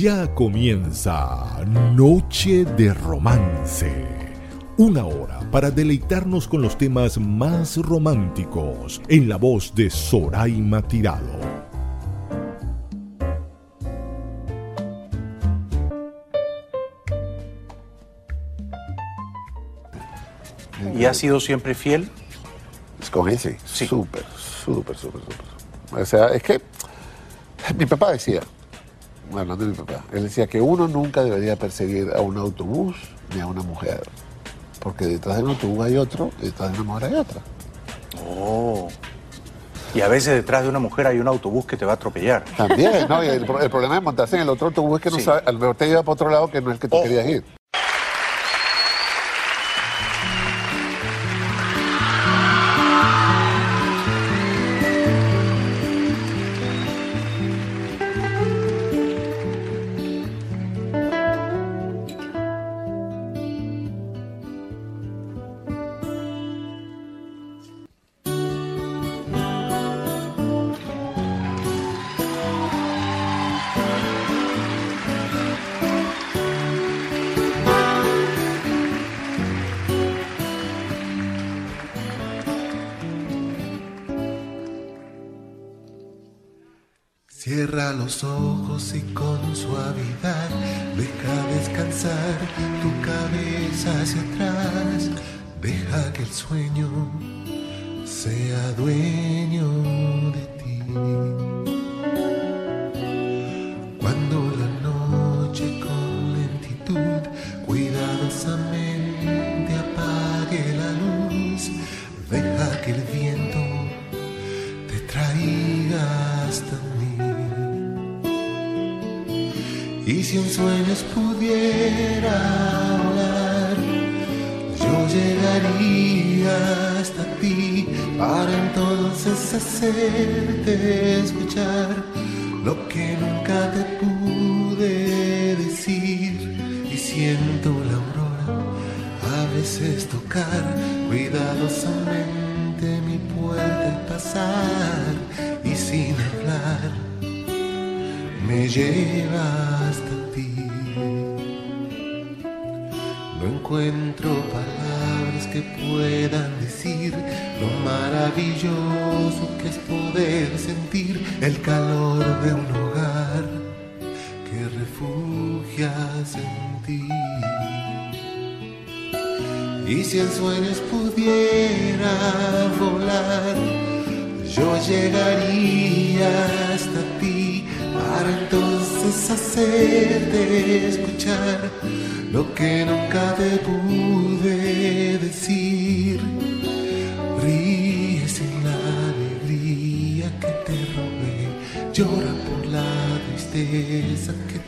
Ya comienza Noche de Romance. Una hora para deleitarnos con los temas más románticos en la voz de Soraima Tirado. ¿Y ha sido siempre fiel? Con ese, Sí. súper, súper, súper, súper. O sea, es que mi papá decía, hablando de mi papá, él decía que uno nunca debería perseguir a un autobús ni a una mujer. Porque detrás de un autobús hay otro y detrás de una mujer hay otra. Oh. Y a veces detrás de una mujer hay un autobús que te va a atropellar. También, ¿no? Y el, el problema de montarse en el otro autobús es que no Sí. sabe, a lo mejor te lleva para otro lado que no es el que tú Ojo. querías ir. Deja que el sueño sea dueño de ti. Cuando la noche con lentitud cuidadosamente apague la luz, deja que el viento te traiga hasta mí. Y si en sueños pudiera llegaría hasta ti para entonces hacerte escuchar lo que nunca te pude decir. Y siento la aurora a veces tocar cuidadosamente mi puerta y pasar y sin hablar me lleva hasta ti. No encuentro palabras que puedan decir lo maravilloso que es poder sentir el calor de un hogar que refugias en ti. Y si en sueños pudiera volar, yo llegaría hasta ti para entonces hacerte escuchar lo que nunca te pude tristeza que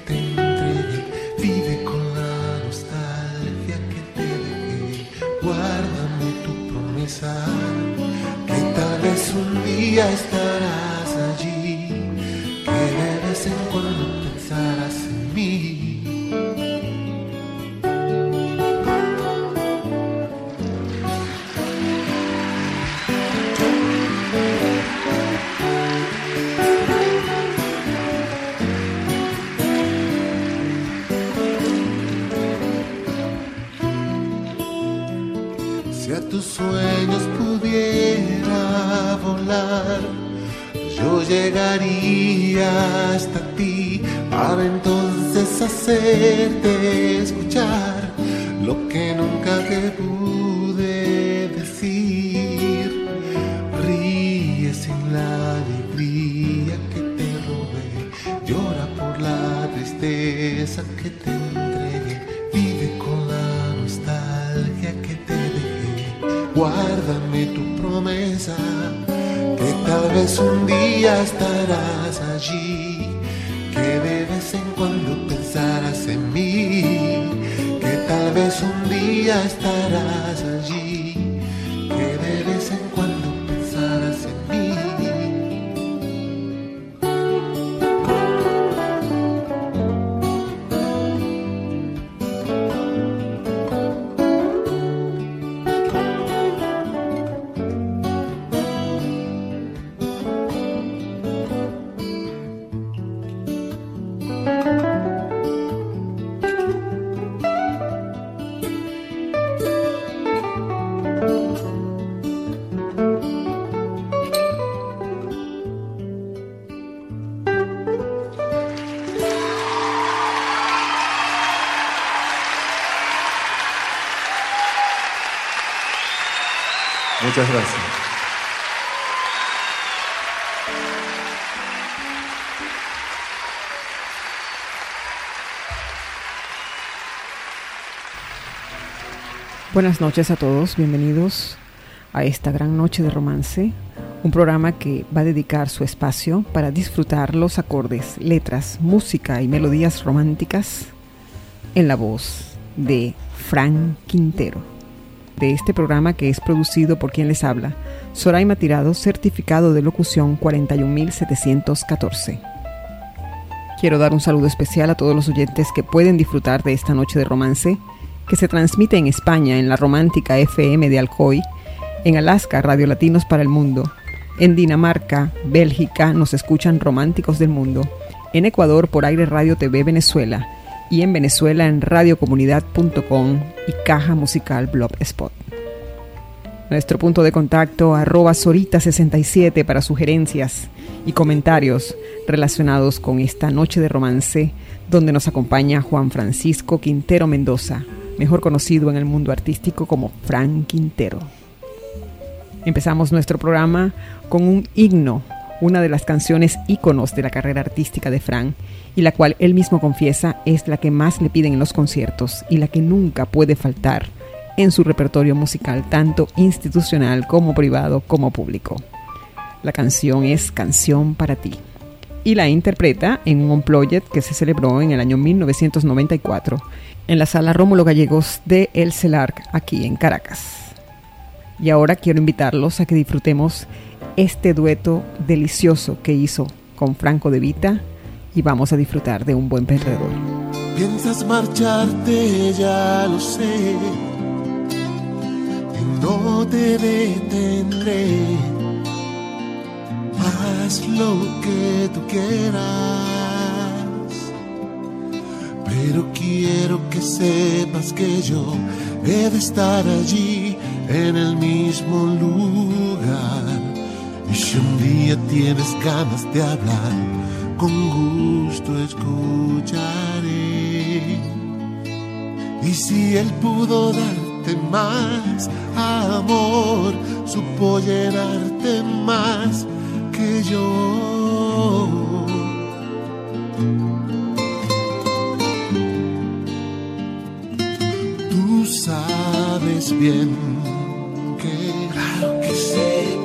Muchas gracias. Buenas noches a todos, bienvenidos a esta gran noche de romance, un programa que va a dedicar su espacio para disfrutar los acordes, letras, música y melodías románticas en la voz de Fran Quintero. De este programa que es producido por quien les habla, Soraima Tirado, certificado de locución 41714. Quiero dar un saludo especial a todos los oyentes que pueden disfrutar de esta noche de romance que se transmite en España en la romántica FM de Alcoy, en Alaska Radio Latinos para el Mundo, en Dinamarca, Bélgica nos escuchan Románticos del Mundo, en Ecuador por Aire Radio TV Venezuela y en Venezuela en radiocomunidad.com y Caja Musical Blogspot. Nuestro punto de contacto arroba Sorita67 para sugerencias y comentarios relacionados con esta noche de romance donde nos acompaña Juan Francisco Quintero Mendoza, mejor conocido en el mundo artístico como Frank Quintero. Empezamos nuestro programa con un himno, una de las canciones íconos de la carrera artística de Frank, y la cual él mismo confiesa es la que más le piden en los conciertos y la que nunca puede faltar en su repertorio musical, tanto institucional como privado como público. La canción es Canción para ti y la interpreta en un unplugged que se celebró en el año 1994 en la sala Rómulo Gallegos de El Celarc, aquí en Caracas. Y ahora quiero invitarlos a que disfrutemos este dueto delicioso que hizo con Franco de Vita y vamos a disfrutar de un buen perdedor. Piensas marcharte, ya lo sé, y no te detendré. Haz lo que tú quieras pero quiero que sepas que yo he de estar allí en el mismo lugar. Y si un día tienes ganas de hablar, con gusto escucharé. Y si él pudo darte más amor, supo llenarte más que yo. sabes bien que claro que sé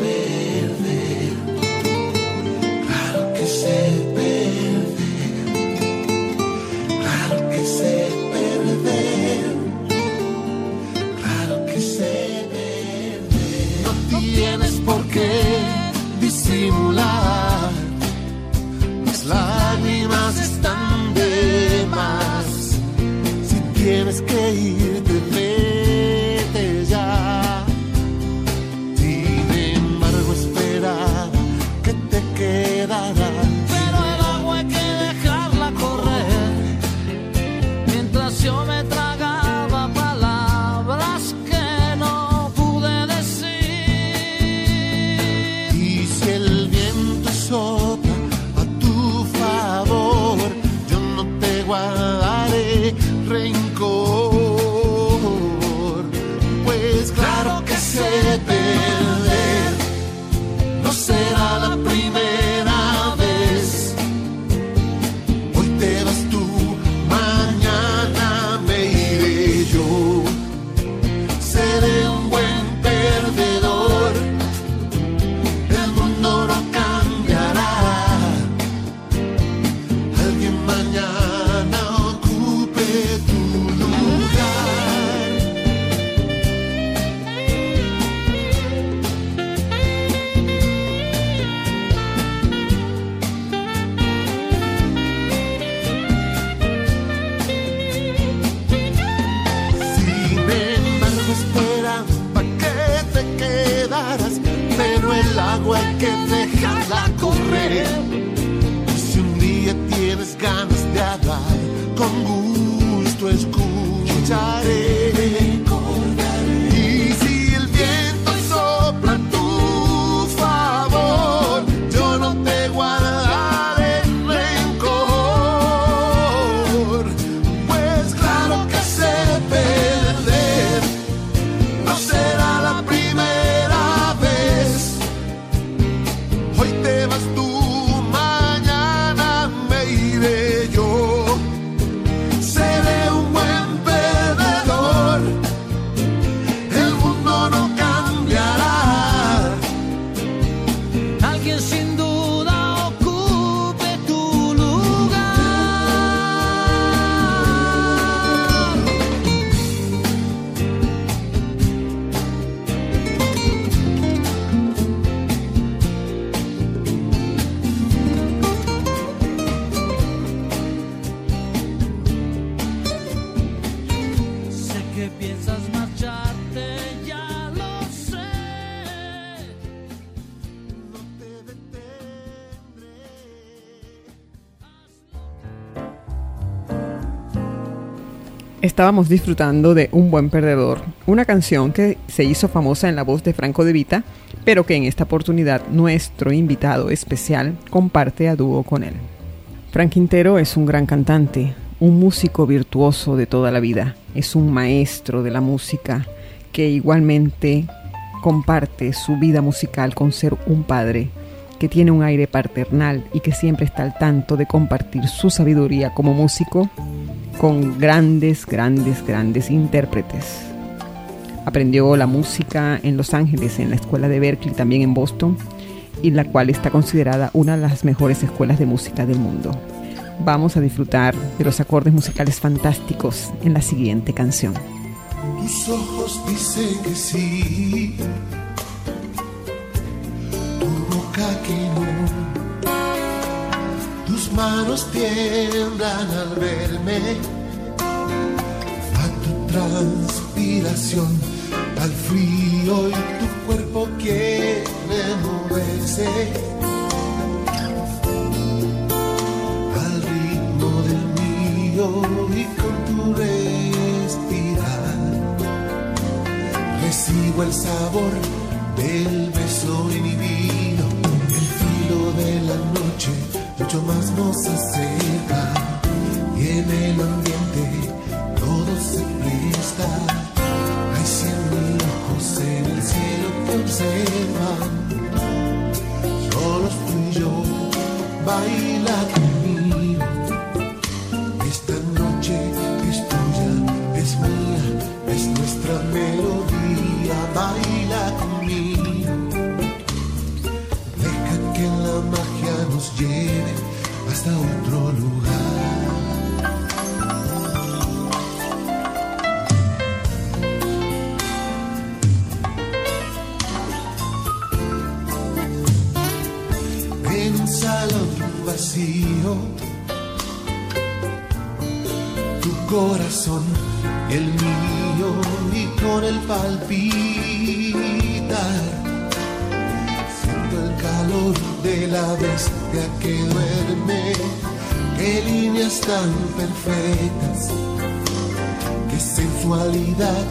Estábamos disfrutando de Un buen perdedor, una canción que se hizo famosa en la voz de Franco de Vita, pero que en esta oportunidad nuestro invitado especial comparte a dúo con él. Frank Quintero es un gran cantante, un músico virtuoso de toda la vida, es un maestro de la música que igualmente comparte su vida musical con ser un padre que tiene un aire paternal y que siempre está al tanto de compartir su sabiduría como músico con grandes, grandes, grandes intérpretes. Aprendió la música en Los Ángeles, en la escuela de Berkeley, también en Boston, y la cual está considerada una de las mejores escuelas de música del mundo. Vamos a disfrutar de los acordes musicales fantásticos en la siguiente canción. Tus ojos dicen que sí, manos tiemblan al verme, a tu transpiración, al frío y tu cuerpo quiere moverse. Al ritmo del mío y con tu respirar, recibo el sabor del beso inhibido, el filo de la noche mucho más nos acerca y en el ambiente todo se presta. Hay cien mil ojos en el cielo que observan, solo tú y yo, baila conmigo. Esta noche es tuya, es mía, es nuestra melodía, baila corazón el mío, y con el palpitar, siento el calor de la bestia que duerme, qué líneas tan perfectas, qué sensualidad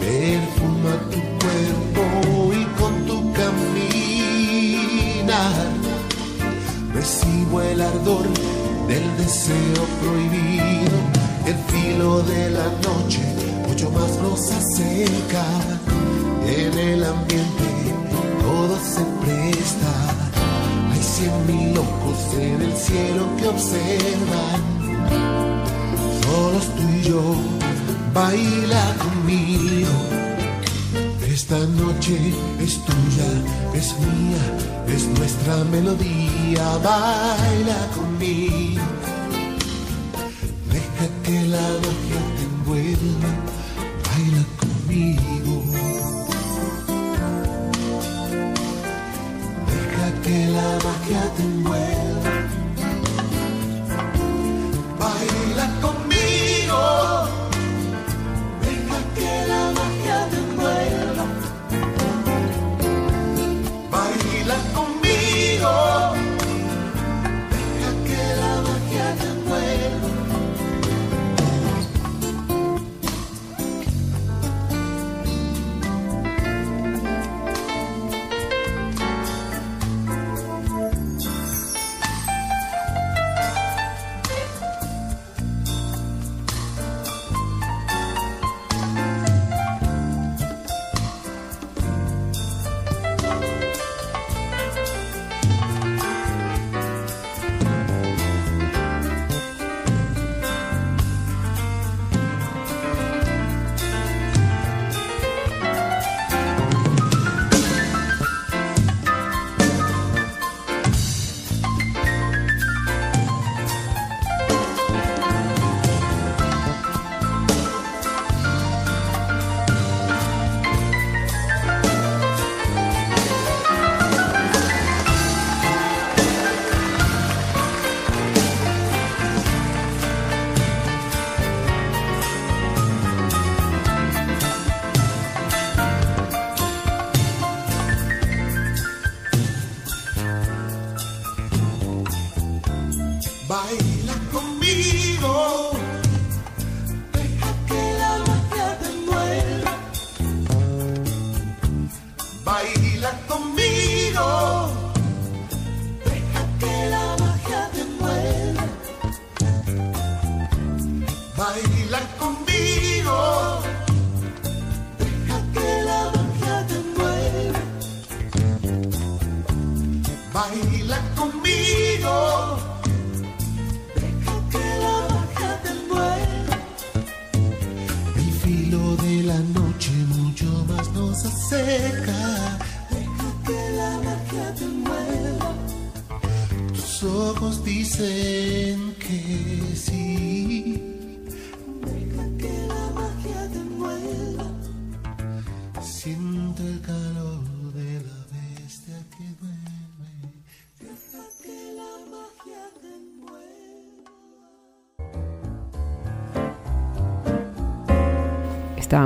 perfuma tu cuerpo y con tu caminar. Recibo el ardor del deseo prohibido, filo de la noche mucho más nos acerca, en el ambiente todo se presta, hay cien mil ojos en el cielo que observan, solos tú y yo, baila conmigo. Esta noche es tuya, es mía, es nuestra melodía. Baila conmigo. Que la magia te envuelva. Baila conmigo.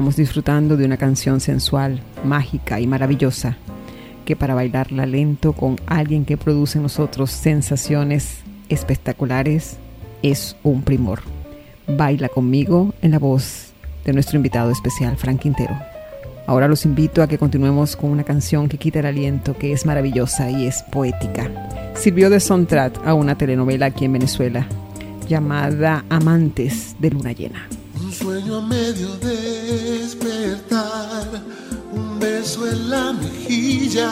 Mueva. Estábamos disfrutando de una canción sensual, mágica y maravillosa, que para bailarla lento con alguien que produce en nosotros sensaciones espectaculares es un primor. Baila conmigo en la voz de nuestro invitado especial, Frank Quintero. Ahora los invito a que continuemos con una canción que quita el aliento, que es maravillosa y es poética. Sirvió de soundtrack a una telenovela aquí en Venezuela llamada Amantes de Luna Llena. Un sueño a medio despertar, un beso en la mejilla,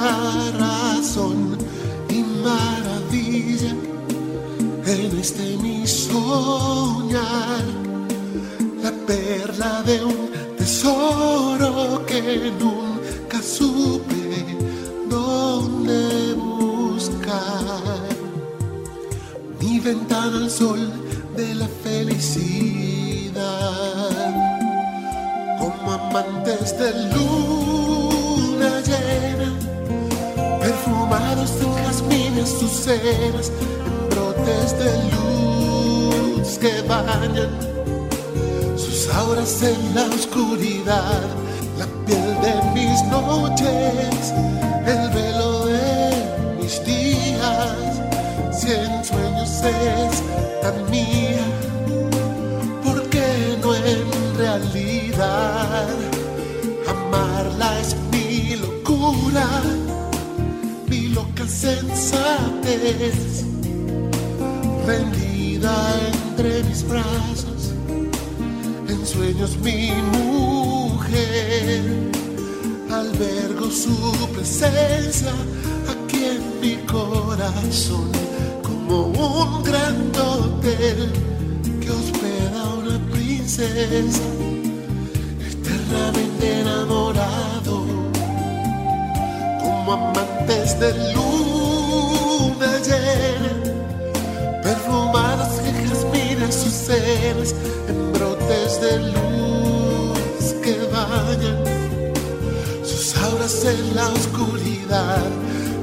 razón y maravilla en este mi soñar, la perla de un tesoro que nunca supe dónde buscar. Mi ventana al sol de la felicidad, amantes de luna llena, perfumados de jazmines, azucenas, en brotes de luz que bañan sus auras en la oscuridad, la piel de mis noches, el velo de mis días, si en sueños es tan mía, Amarla es mi locura, mi loca sensatez, rendida entre mis brazos en sueños mi mujer. Albergo su presencia aquí en mi corazón como un gran hotel que hospeda a una princesa eternamente enamorado como amantes de luna llena perfumadas que jazmines sus seres en brotes de luz que bañan sus auras en la oscuridad,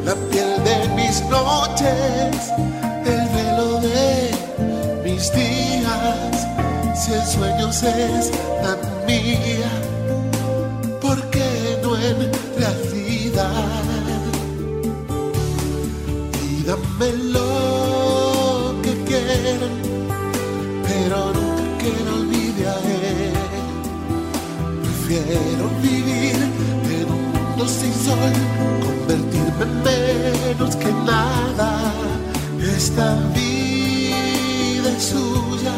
la piel de mis noches, el velo de mis días. Si el sueño es tan mía, Díganme lo que quieran, pero nunca no olvide a él. Prefiero vivir en un mundo sin sol, convertirme en menos que nada. Esta vida es suya,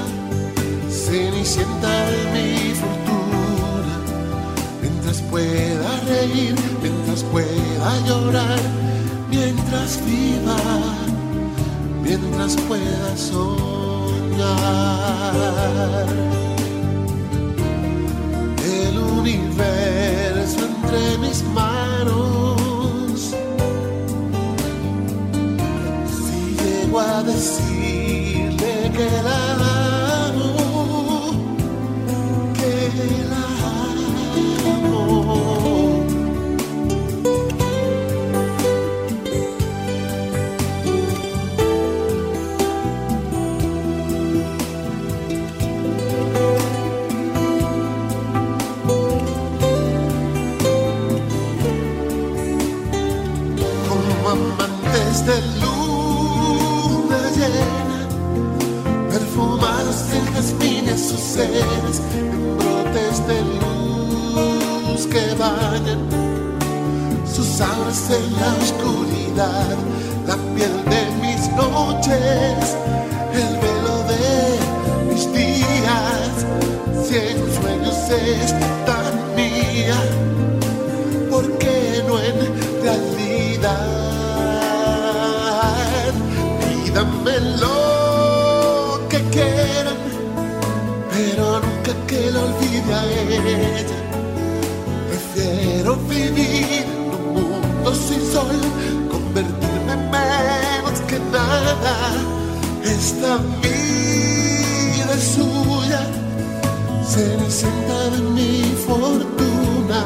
cenicienta de mi fortuna. Mientras pueda reír, mientras pueda llorar, mientras viva, mientras pueda soñar el universo entre mis manos. Si llego a decirle que la en jazmines sus seres, en brotes de luz que bañan sus auras en la oscuridad, la piel de mis noches, el velo de mis días, cien sueños es tan mía. La olvide a ella. Prefiero vivir en un mundo sin sol, convertirme en menos que nada. Esta vida es suya, cenicienta de mi fortuna.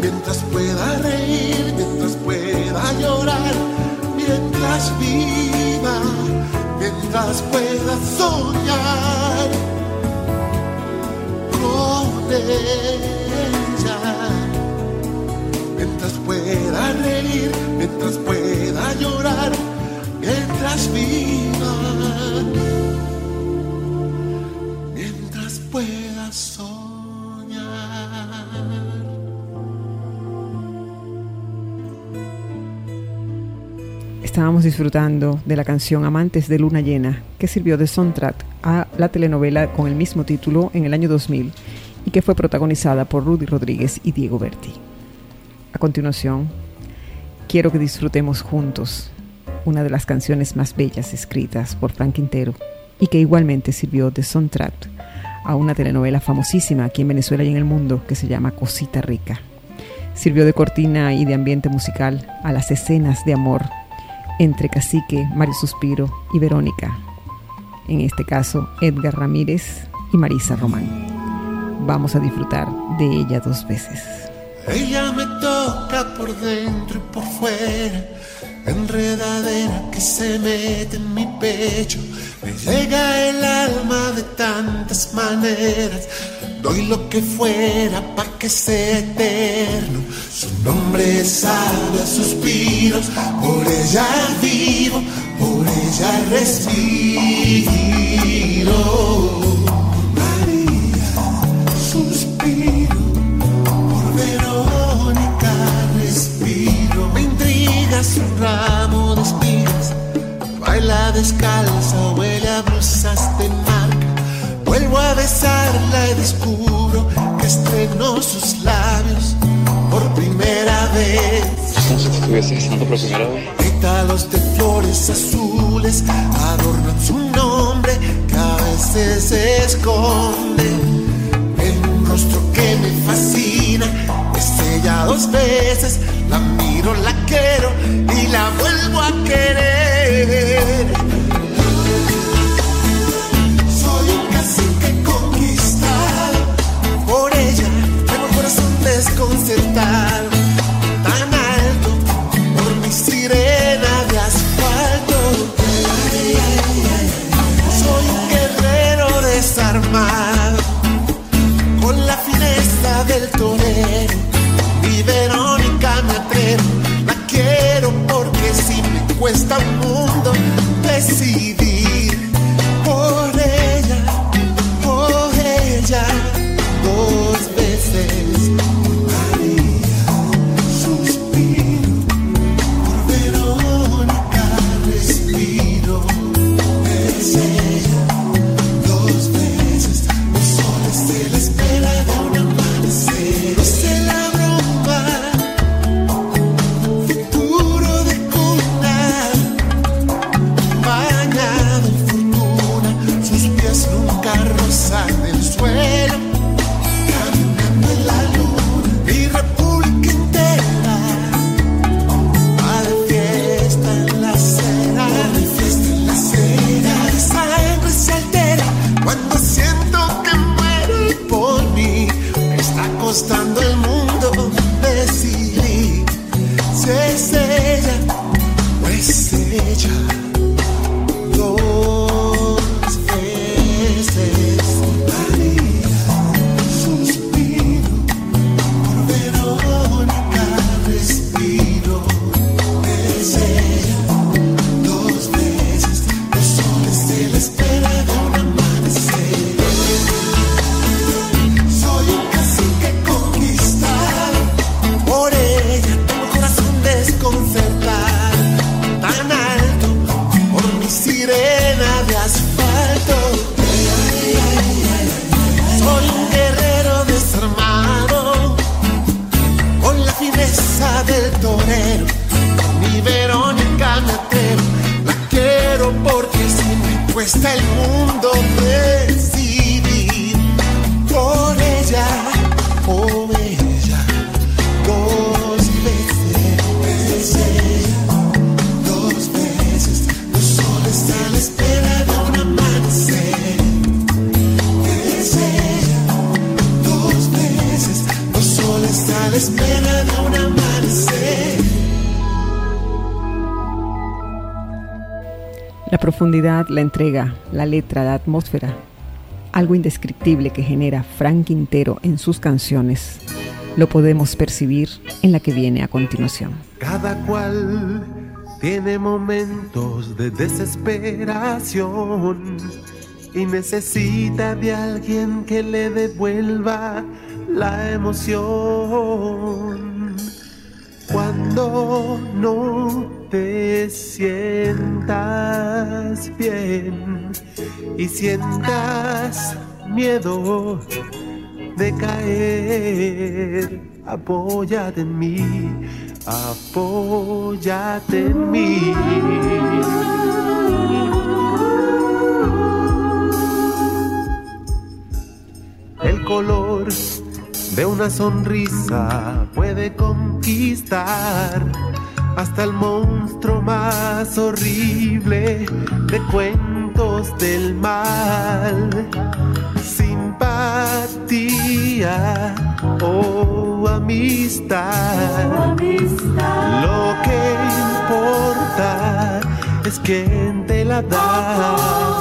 Mientras pueda reír, mientras pueda llorar, mientras viva, mientras pueda soñar Mientras pueda reír, mientras pueda llorar, mientras viva, mientras pueda soñar. Estábamos disfrutando de la canción Amantes de Luna Llena, que sirvió de soundtrack a la telenovela con el mismo título en el año 2000 y que fue protagonizada por Rudy Rodríguez y Diego Berti. A continuación, quiero que disfrutemos juntos una de las canciones más bellas escritas por Frank Quintero y que igualmente sirvió de soundtrack a una telenovela famosísima aquí en Venezuela y en el mundo que se llama Cosita Rica. Sirvió de cortina y de ambiente musical a las escenas de amor entre Cacique, Mario Suspiro y Verónica, en este caso Edgar Ramírez y Marisa Román. Vamos a disfrutar de ella dos veces. Ella me toca por dentro y por fuera, enredadera que se mete en mi pecho. Me llega el alma de tantas maneras. Doy lo que fuera para que sea eterno. Su nombre sabe a suspiros. Por ella vivo, por ella respiro. Su ramo de espigas. Baila descalza, huele a blusas de marca. Vuelvo a besarla y descubro que estrenó sus labios por primera vez. Como si te estuviese besando por primera vez. Pétalos de flores azules adornan su nombre que a veces se esconde en un rostro que me fascina. Dos veces, la miro, la quiero y la vuelvo a querer. Soy un cacique conquistado por ella, tengo corazón desconcertado, tan alto por mi sirena de asfalto. Soy un guerrero desarmado, cuesta un mundo decidir torero. Mi Verónica me atrevo, la quiero porque si me cuesta el mundo decidir la entrega, la letra, la atmósfera, algo indescriptible que genera Frank Quintero en sus canciones, lo podemos percibir en la que viene a continuación. Cada cual tiene momentos de desesperación y necesita de alguien que le devuelva la emoción. Cuando no te sientas bien y sientas miedo de caer, apóyate en mí, apóyate en mí. El color de una sonrisa puede conquistar hasta el monstruo más horrible de cuentos del mal. Simpatía o amistad. Lo que importa es quien te la da.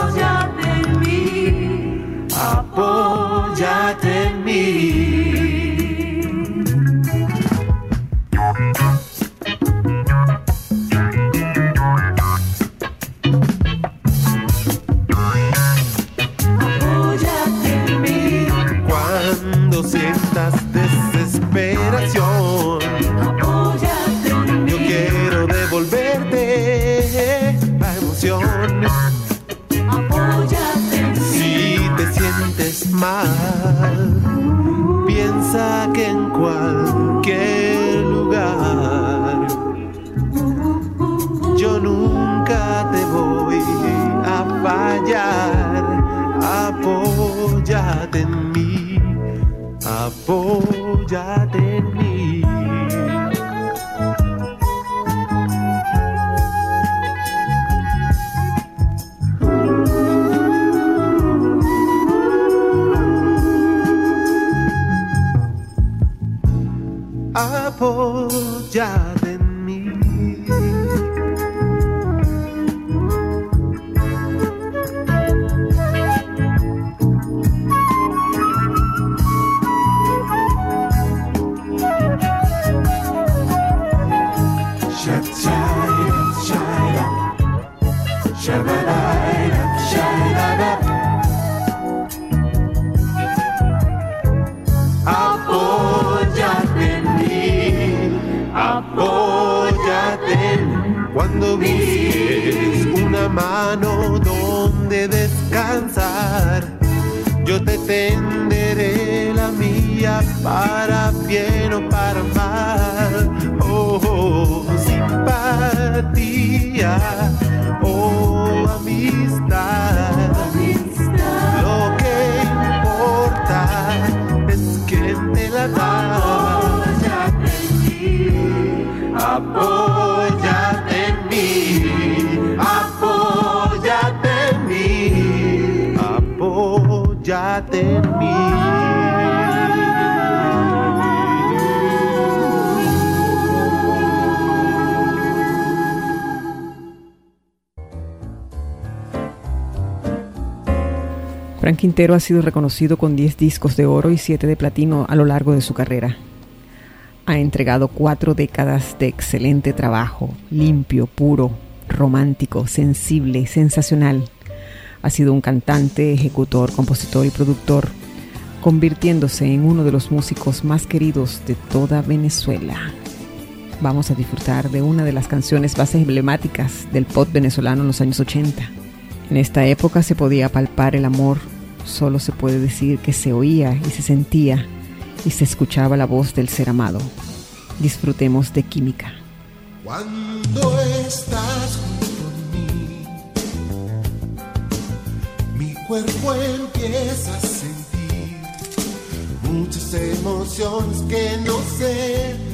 Apóyate en mí. Apóyate en mí. Apóyate para bien o para mal. Oh, oh, simpatía, oh amistad. Lo que importa es quien te la da. Apóyate en mí, apóyate en mí, apóyate en mí. Frank Quintero ha sido reconocido con 10 discos de oro y 7 de platino a lo largo de su carrera. Ha entregado cuatro décadas de excelente trabajo, limpio, puro, romántico, sensible, sensacional. Ha sido un cantante, ejecutor, compositor y productor, convirtiéndose en uno de los músicos más queridos de toda Venezuela. Vamos a disfrutar de una de las canciones más emblemáticas del pop venezolano en los años 80. En esta época se podía palpar el amor, solo se puede decir que se oía y se sentía y se escuchaba la voz del ser amado. Disfrutemos de química. Cuando estás junto a mí, mi cuerpo empieza a sentir muchas emociones que no sé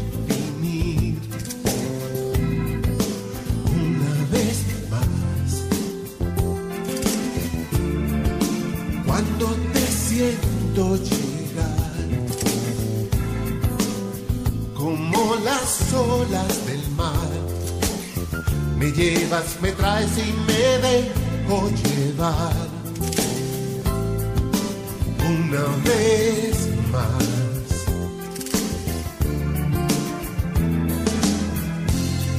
como las olas del mar. Me llevas, me traes y me dejo llevar una vez más.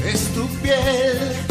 Es tu piel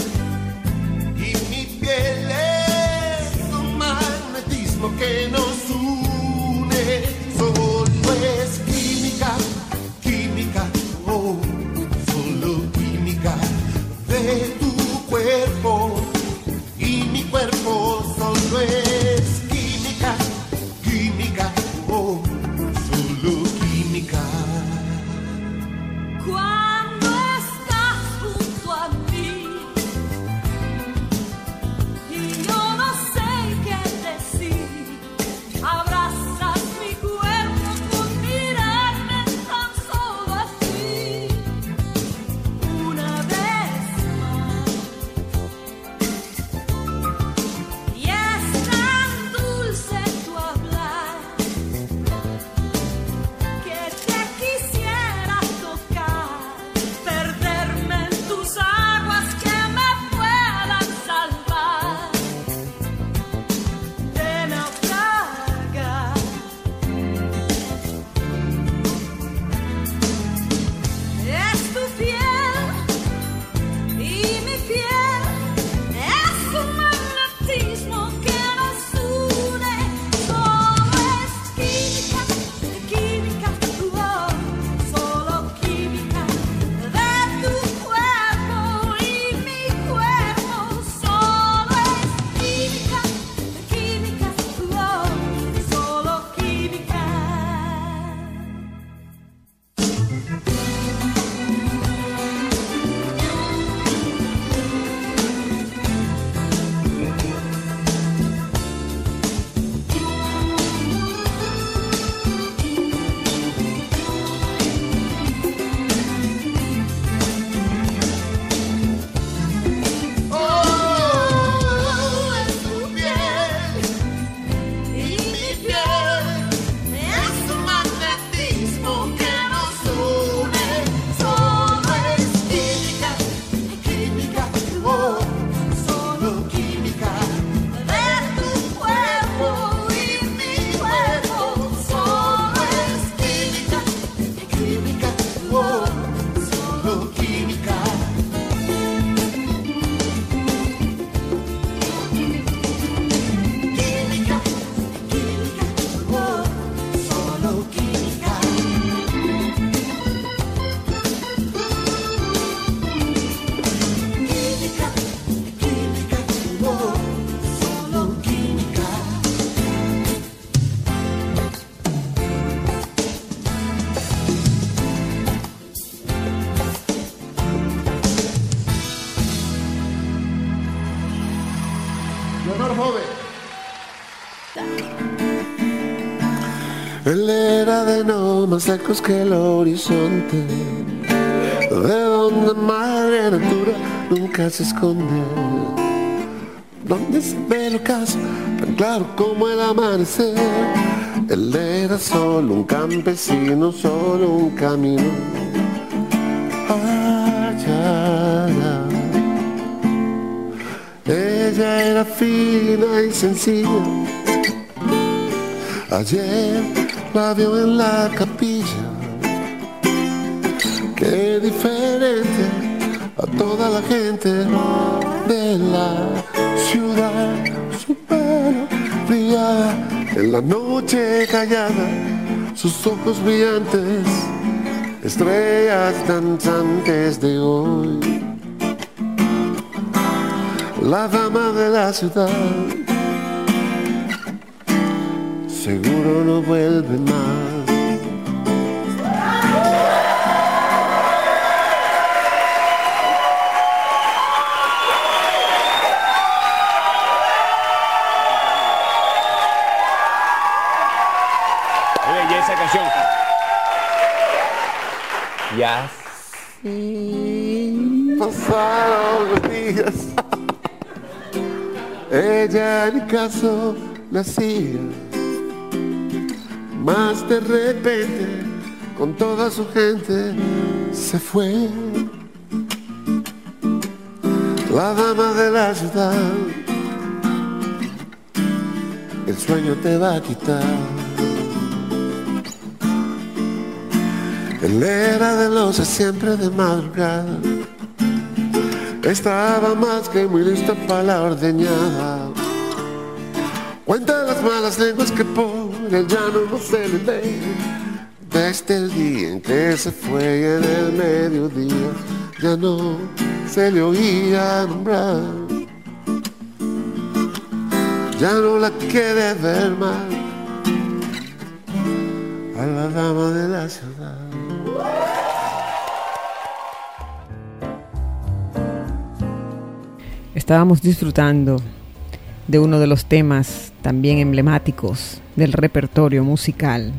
más lejos que el horizonte, de donde madre natura nunca se esconde, donde se ve el ocaso tan claro como el amanecer. Él era solo un campesino, solo un camino. Allá. Ella era fina y sencilla. Ayer la vio en la capilla. Qué diferente a toda la gente de la ciudad. Su pelo brillaba en la noche callada, sus ojos brillantes, estrellas danzantes de hoy. La dama de la ciudad seguro no vuelve más. Belleza canción. Ya. Pasaron los días. Ella en mi caso nacía. Más de repente, con toda su gente, se fue. La dama de la ciudad, el sueño te va a quitar. Él era de los siempre de madrugada. Estaba más que muy listo para la ordeñada. Cuenta las malas lenguas que por llano no se le lee. Desde el día en que se fue en el mediodía ya no se le oía nombrar. Ya no la quiere ver más a la dama de la ciudad. Estábamos disfrutando de uno de los temas también emblemáticos del repertorio musical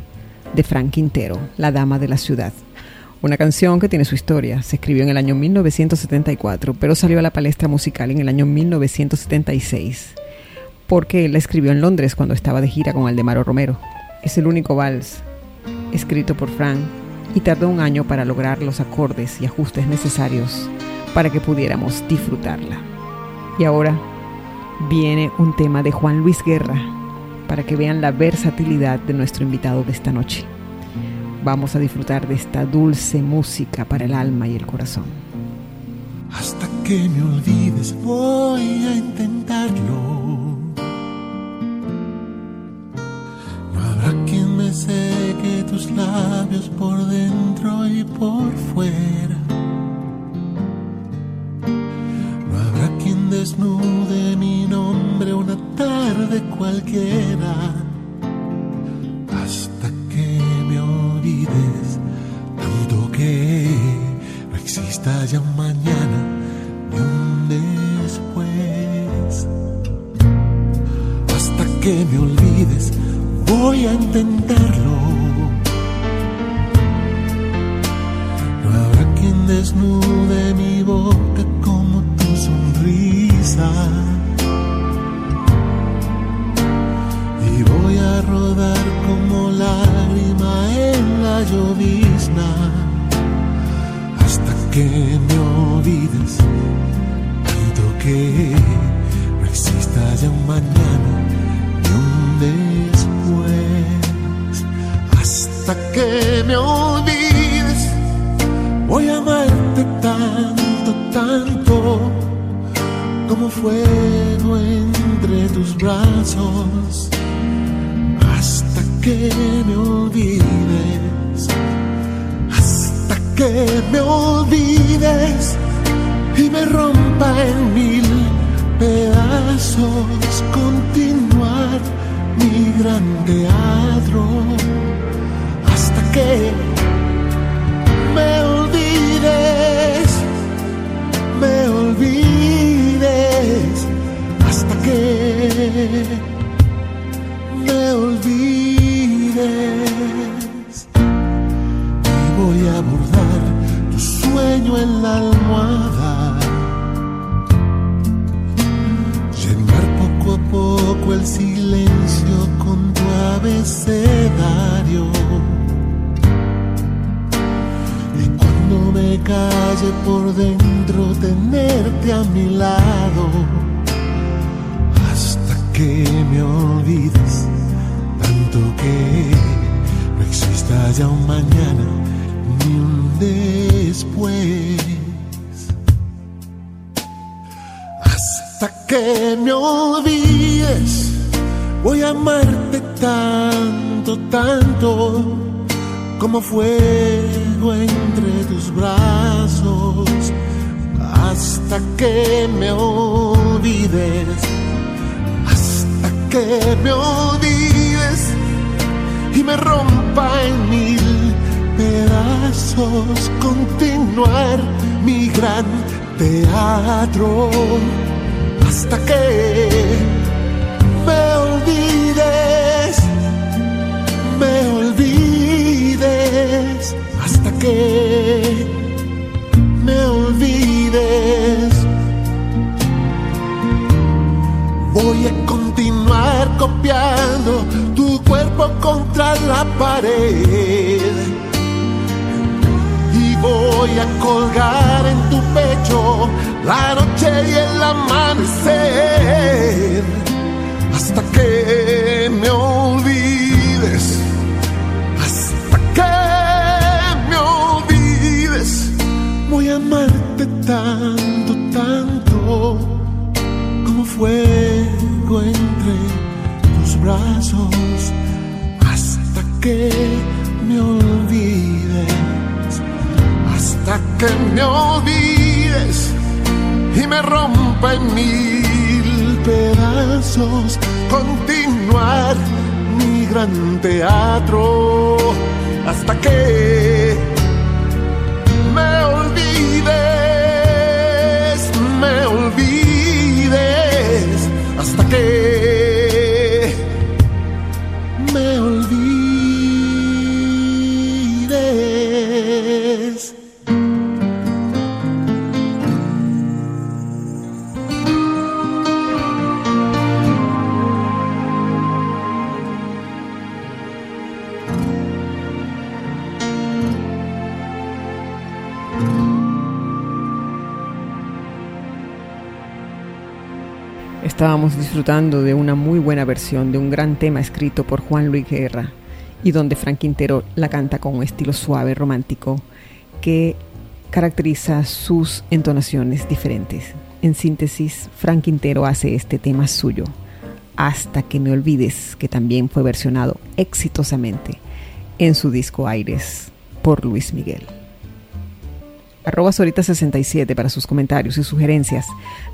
de Frank Quintero, La Dama de la Ciudad. Una canción que tiene su historia. Se escribió en el año 1974, pero salió a la palestra musical en el año 1976, porque la escribió en Londres cuando estaba de gira con Aldemaro Romero. Es el único vals escrito por Frank y tardó un año para lograr los acordes y ajustes necesarios para que pudiéramos disfrutarla. Y ahora viene un tema de Juan Luis Guerra para que vean la versatilidad de nuestro invitado de esta noche. Vamos a disfrutar de esta dulce música para el alma y el corazón. Hasta que me olvides voy a intentarlo. No habrá quien me seque tus labios por dentro y por fuera. Desnude mi nombre una tarde cualquiera. Hasta que me olvides, tanto que no exista ya mañana ni un después. Hasta que me olvides, voy a intentarlo. No habrá quien desnude mi boca llovizna hasta que me olvides, tanto que no exista ya un mañana ni un después. Hasta que me olvides, voy a amarte tanto, tanto como fuego entre tus brazos. Hasta que me olvides que me olvides y me rompa en mil pedazos, continuar mi gran teatro hasta que me olvides, me olvides, hasta que me olvides. Y voy a bordar tu sueño en la almohada. Llenar poco a poco el silencio con tu abecedario. Y cuando me calle por dentro, tenerte a mi lado. Hasta que me olvides, tanto que no exista ya un mañana ni un después. Hasta que me olvides, voy a amarte tanto, tanto como fuego entre tus brazos. Hasta que me olvides, hasta que me olvides y me rompa en mil pedazos, continuar mi gran teatro hasta que me olvides, me olvides, hasta que me olvides. Voy a continuar copiando tu cuerpo contra la pared. Voy a colgar en tu pecho la noche y el amanecer hasta que me olvides, hasta que me olvides. Voy a amarte tanto, tanto como fuego entre tus brazos hasta que me olvides, que me olvides y me rompa en mil pedazos continuar mi gran teatro hasta que Estábamos disfrutando de una muy buena versión de un gran tema escrito por Juan Luis Guerra y donde Frank Quintero la canta con un estilo suave, romántico, que caracteriza sus entonaciones diferentes. En síntesis, Frank Quintero hace este tema suyo, Hasta que me olvides, que también fue versionado exitosamente en su disco Aires por Luis Miguel arroba Sorita67 para sus comentarios y sugerencias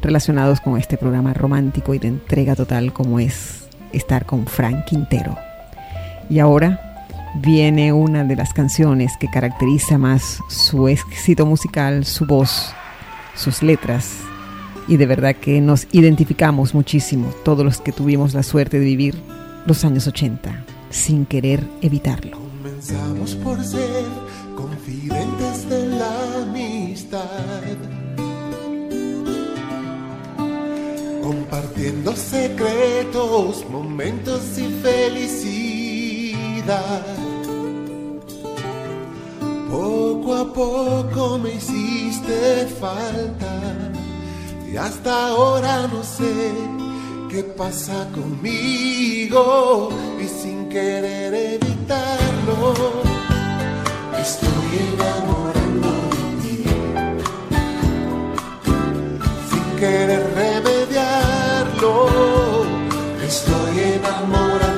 relacionados con este programa romántico y de entrega total como es estar con Frank Quintero. Y ahora viene una de las canciones que caracteriza más su éxito musical, su voz, sus letras. Y de verdad que nos identificamos muchísimo, todos los que tuvimos la suerte de vivir los años 80, sin querer evitarlo. Comenzamos por ser confidentes de la amistad, compartiendo secretos, momentos y felicidad. Poco a poco me hiciste falta y hasta ahora no sé qué pasa conmigo y sin querer evitarlo estoy enamorando querer remediarlo. Estoy enamorando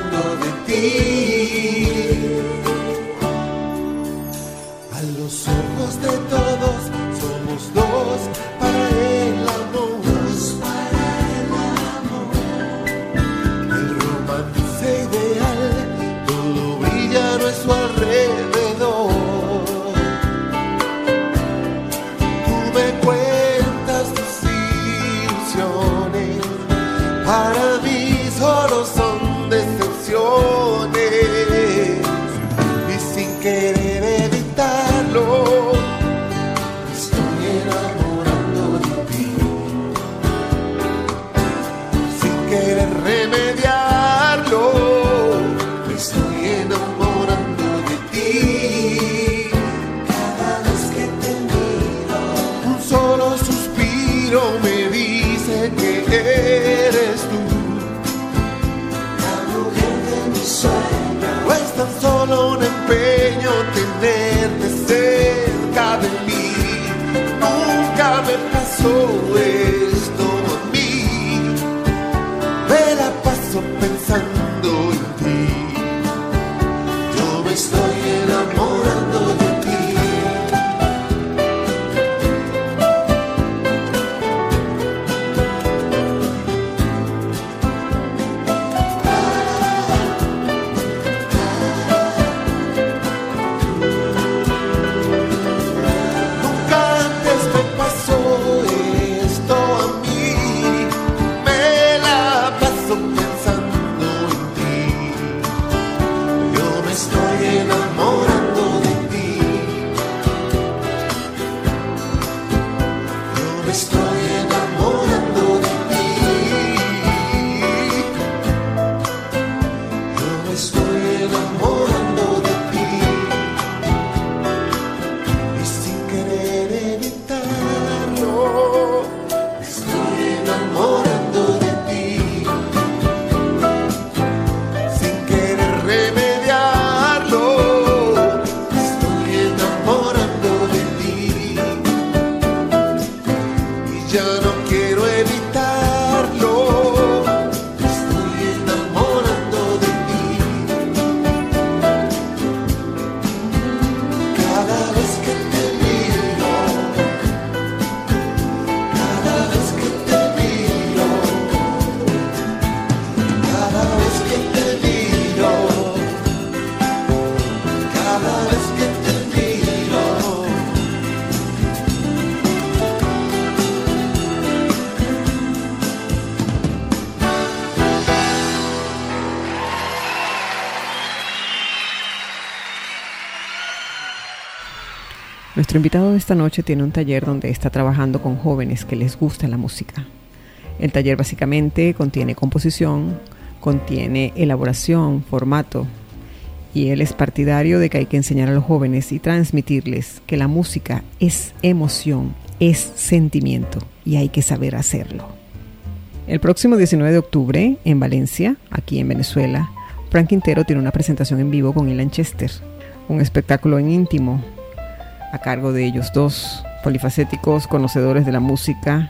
Nuestro invitado de esta noche tiene un taller donde está trabajando con jóvenes que les gusta la música. El taller básicamente contiene composición, contiene elaboración, formato, y él es partidario de que hay que enseñar a los jóvenes y transmitirles que la música es emoción, es sentimiento y hay que saber hacerlo. El próximo 19 de octubre, en Valencia, aquí en Venezuela, Frank Quintero tiene una presentación en vivo con Ilan Chester, un espectáculo en íntimo a cargo de ellos dos, polifacéticos, conocedores de la música,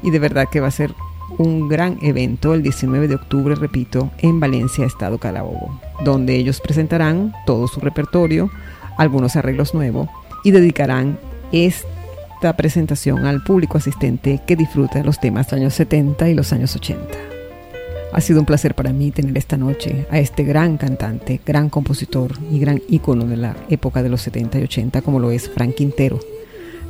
y de verdad que va a ser un gran evento el 19 de octubre, repito, en Valencia, Estado Carabobo, donde ellos presentarán todo su repertorio, algunos arreglos nuevos, y dedicarán esta presentación al público asistente que disfruta los temas de los años 70 y los años 80. Ha sido un placer para mí tener esta noche a este gran cantante, gran compositor y gran ícono de la época de los 70 y 80 como lo es Frank Quintero.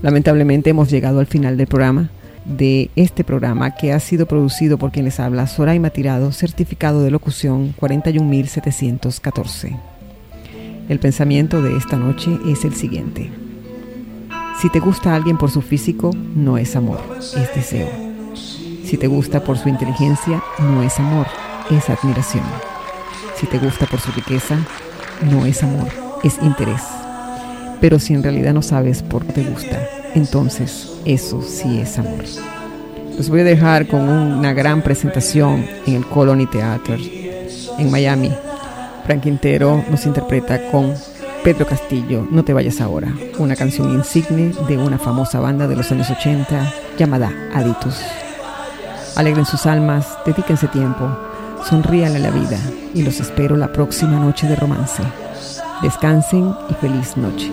Lamentablemente hemos llegado al final del programa, de este programa que ha sido producido por quien les habla Soraima Tirado, certificado de locución 41714. El pensamiento de esta noche es el siguiente. Si te gusta alguien por su físico, no es amor, es deseo. Si te gusta por su inteligencia, no es amor, es admiración. Si te gusta por su riqueza, no es amor, es interés. Pero si en realidad no sabes por qué te gusta, entonces eso sí es amor. Los voy a dejar con una gran presentación en el Colony Theater en Miami. Frank Quintero nos interpreta con Pedro Castillo, No te vayas ahora, una canción insigne de una famosa banda de los años 80 llamada Aditus. Alegren sus almas, dedíquense tiempo, sonrían a la vida y los espero la próxima noche de romance. Descansen y feliz noche.